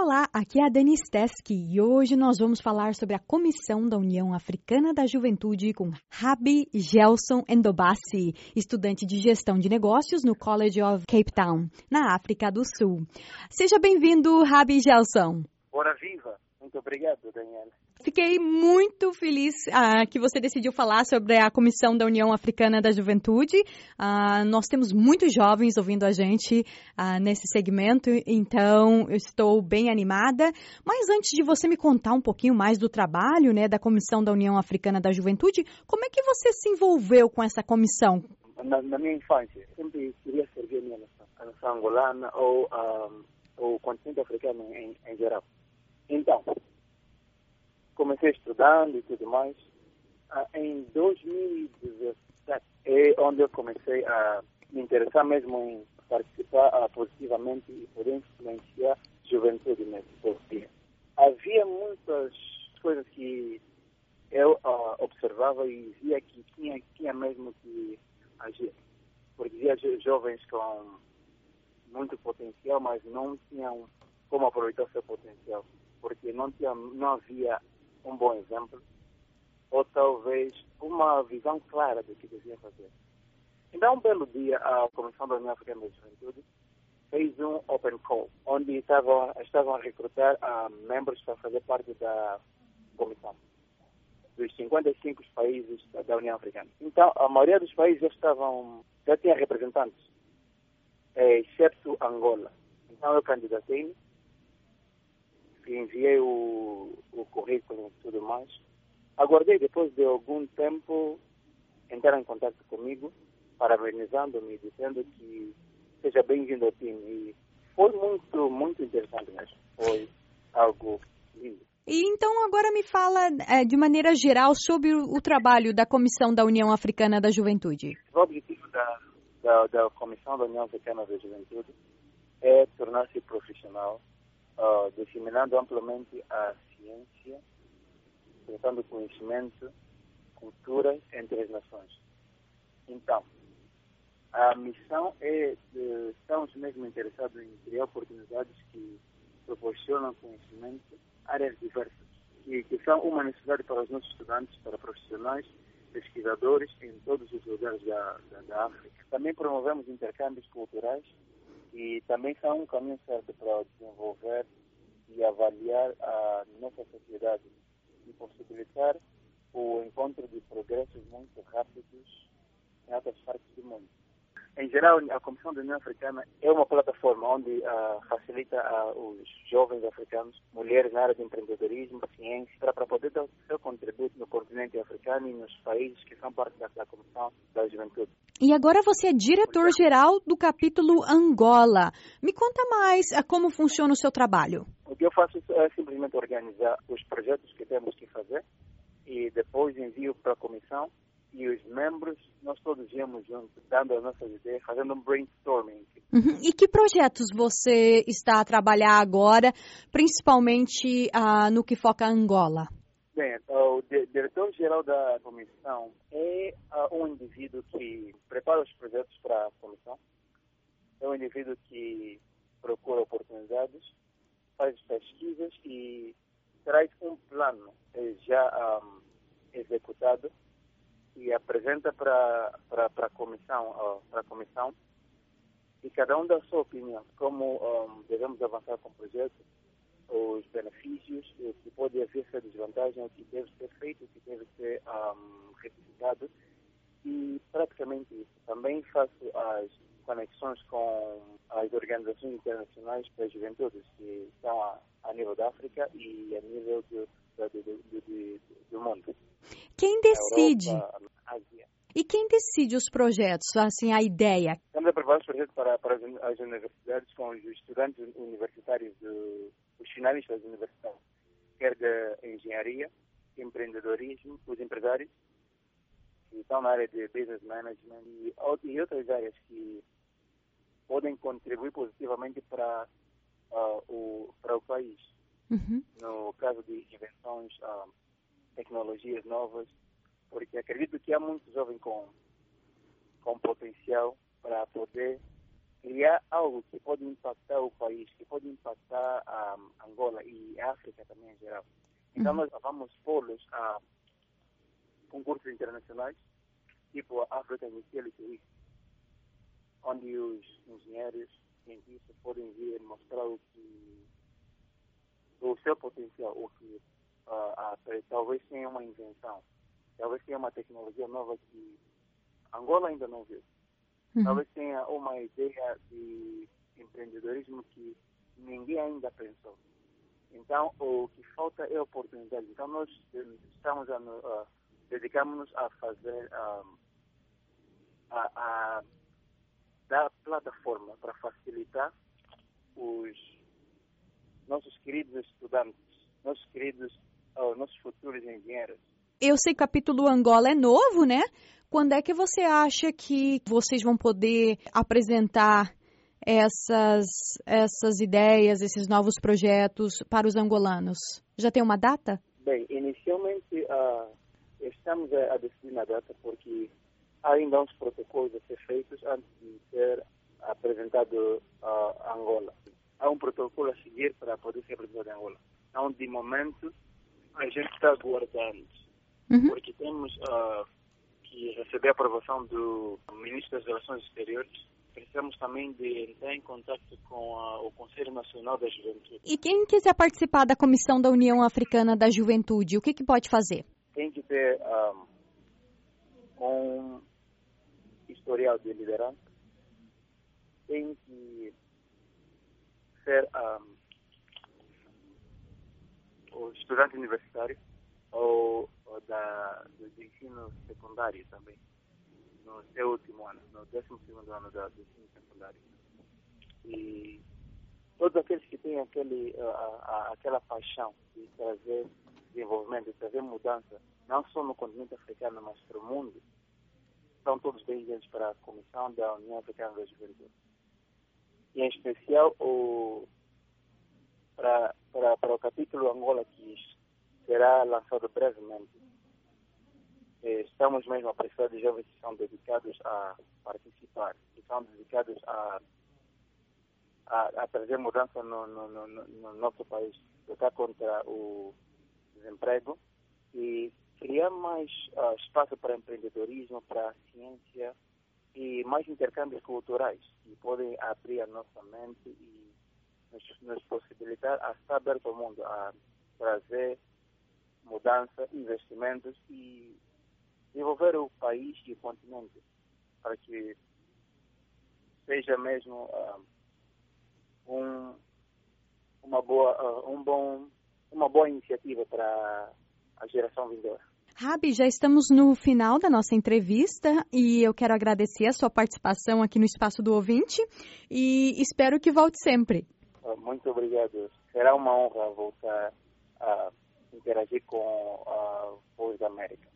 Olá, aqui é a Dani Steski e hoje nós vamos falar sobre a Comissão da União Africana da Juventude com Rabi Gelson Endobassi, estudante de Gestão de Negócios no College of Cape Town, na África do Sul. Seja bem-vindo, Rabi Gelson. Ora viva! Muito obrigado, Daniela. Fiquei muito feliz ah, que você decidiu falar sobre a Comissão da União Africana da Juventude. Ah, nós temos muitos jovens ouvindo a gente ah, nesse segmento, então eu estou bem animada. Mas antes de você me contar um pouquinho mais do trabalho né, da Comissão da União Africana da Juventude, como é que você se envolveu com essa comissão? Na, na minha infância, sempre queria servir a minha nação, a nação angolana ou o continente africano em, em geral. Então, comecei estudando e tudo mais. Ah, em 2017 é onde eu comecei a me interessar mesmo em participar ah, positivamente e poder influenciar a juventude nesse dia. Havia muitas coisas que eu ah, observava e via que tinha, tinha mesmo que agir. Porque via jovens com muito potencial, mas não tinham como aproveitar o seu potencial. Porque não, tinha, não havia um bom exemplo, ou talvez uma visão clara do que devia fazer. Então, um belo dia, a Comissão da União Africana da Juventude fez um open call, onde estavam, estavam a recrutar uh, membros para fazer parte da comissão, dos 55 países da, União Africana. Então, a maioria dos países já estavam, já tinha representantes, exceto Angola. Então, eu candidatei-me enviei o, o currículo e tudo mais. Aguardei depois de algum tempo entrar em contato comigo, parabenizando-me, dizendo que seja bem-vindo ao time. E foi muito, muito interessante mesmo. Foi algo lindo. E então agora me fala é, de maneira geral sobre o, o, trabalho da Comissão da União Africana da Juventude. O objetivo da, da, da Comissão da União Africana da Juventude é tornar-se profissional uh, disseminando amplamente a ciência, tratando conhecimento, cultura entre as nações. Então, a missão é de, estamos mesmo interessados em criar oportunidades que proporcionam conhecimento, áreas diversas, que, que são uma necessidade para os nossos estudantes, para profissionais, pesquisadores em todos os lugares da, da, da África. Também promovemos intercâmbios culturais e também são um caminho certo para desenvolver e avaliar a nossa sociedade e possibilitar o encontro de progressos muito rápidos em outras partes do mundo. Em geral, a Comissão da União Africana é uma plataforma onde uh, facilita uh, os jovens africanos, mulheres na área de empreendedorismo, ciência, para, para poder dar o seu contributo no continente africano e nos países que são parte da, da Comissão da Juventude. E agora você é diretor-geral do capítulo Angola. Me conta mais uh, como funciona o seu trabalho. O que eu faço é simplesmente organizar os projetos que temos que fazer e depois envio para a comissão e os membros, nós todos íamos juntos, dando as nossas ideias, fazendo um brainstorming. Uhum. E que projetos você está a trabalhar agora, principalmente uh, no que foca Angola? Bem, o diretor-geral da comissão é uh, um indivíduo que prepara os projetos para a comissão, é um indivíduo que procura oportunidades, faz pesquisas e traz um plano eh, já um, executado e apresenta para a comissão, a comissão e cada um dá a sua opinião, como um, devemos avançar com o projeto, os benefícios, o que pode haver essa desvantagem, o que deve ser feito, o que deve ser um, retificado e praticamente isso. Também faço as conexões com as organizações internacionais para juventude que estão a, a nível da África e a nível do, do, do, do mundo. Quem decide? Europa, e quem decide os projetos, assim, a ideia? Estamos a preparar os projetos para, para as universidades com os estudantes universitários, do, os finalistas das universidades, quer da engenharia, empreendedorismo, os empresários, que estão na área de business management e, e outras áreas que podem contribuir positivamente para, uh, o, para o país. Uhum. No caso de invenções, uh, tecnologias novas, porque acredito que há muitos jovens com, com potencial para poder criar algo que pode impactar o país, que pode impactar a Angola e África também em geral. Então nós vamos pô-los a concursos internacionais, tipo a African Week, onde os engenheiros, cientistas podem vir mostrar o que o seu potencial, o que uh, uh, talvez tenha uma invenção, talvez tenha uma tecnologia nova que Angola ainda não viu. Uhum. Talvez tenha uma ideia de empreendedorismo que ninguém ainda pensou. Então, o que falta é oportunidade. Então, nós estamos a, uh, dedicamos-nos a fazer um, a, a dar plataforma para facilitar os nossos queridos estudantes, nossos queridos, uh, nossos futuros engenheiros. Eu sei que o capítulo Angola é novo, né? Quando é que você acha que vocês vão poder apresentar essas, essas ideias, esses novos projetos para os angolanos? Já tem uma data? Bem, inicialmente uh, estamos a, a decidir na data porque ainda uns protocolos a ser feitos antes de ser apresentado a Angola. Há um protocolo a seguir para poder ser apresentado em Angola. Então, de momento, a gente está aguardando, uhum. porque temos uh, que receber a aprovação do Ministro das Relações Exteriores, precisamos também de entrar em contato com a, o Conselho Nacional da Juventude. E quem quiser participar da Comissão da União Africana da Juventude, o que, que pode fazer? Tem que ter um, um historial de liderança, tem que ser um, o estudante universitário ou da, do ensino secundário também, no seu último ano, no décimo segundo ano da, do ensino secundário. E todos aqueles que têm aquele, a, a, aquela paixão de trazer desenvolvimento, de trazer mudança, não só no continente africano, mas para o mundo, são todos bem-vindos para a Comissão da União Africana da Juventude. E em especial o, para, para, para o capítulo Angola, que será lançado brevemente eh, estamos mesmo a precisar de jovens que são dedicados a participar, que são dedicados a, a, a trazer mudança no, no, no, no, nosso país, lutar contra o desemprego mais uh, espaço para empreendedorismo, para ciência e mais intercâmbios culturais que podem abrir a nossa mente e nos, nos possibilitar a estar aberto ao mundo, a trazer mudança, investimentos e desenvolver o país e o continente para que seja mesmo uh, um, uma boa uh, um bom uma boa iniciativa para a geração vindoura. Rabi, já estamos no final da nossa entrevista e eu quero agradecer a sua participação aqui no Espaço do Ouvinte e espero que volte sempre. Ah, muito obrigado. Será uma honra voltar a interagir com a Voz da América.